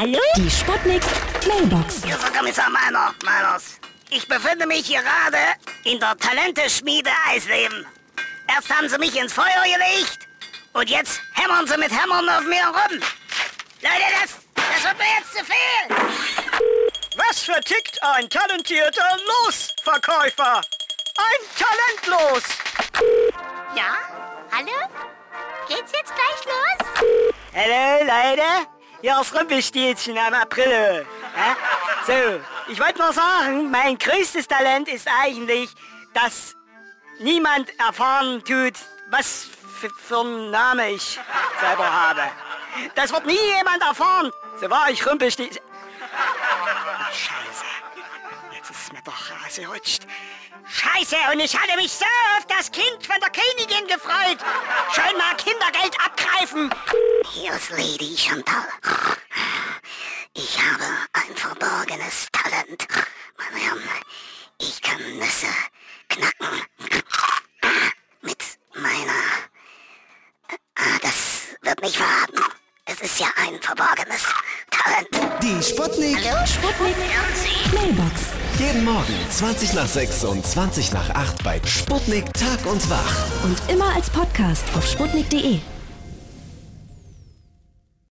Hallo? Die Sputnik Mailbox. Hier ist der Kommissar Meiner, Meiners. Ich befinde mich gerade in der Talenteschmiede Eisleben. Erst haben sie mich ins Feuer gelegt und jetzt hämmern sie mit Hämmern auf mir rum. Leute, das, das wird mir jetzt zu viel. Was vertickt ein talentierter Losverkäufer? Ein Talentlos! Ja? Hallo? Geht's jetzt gleich los? Hallo Leute, hier ist Rumpelstilzchen am April. Ja? So, ich wollte nur sagen, mein größtes Talent ist eigentlich, dass niemand erfahren tut, was für, einen Namen ich selber habe. Das wird nie jemand erfahren. So war ich Rumpelstilzchen. Ach, Scheiße. Jetzt ist mir doch rausgerutscht. Scheiße, und ich hatte mich so auf das Kind von der Königin gefreut. Schön mal Kindergeld abgreifen. Hier ist Lady Chantal. Ich habe ein verborgenes Talent. Meine Herren, ich kann Nüsse knacken. Mit meiner... Ah, das wird nicht verraten. Es ist ja ein verborgenes Talent. Die Sputnik. Hallo, Sputnik Mailbox. Jeden Morgen 20 nach 6 und 20 nach 8 bei Sputnik Tag und Wach. Und immer als Podcast auf sputnik.de.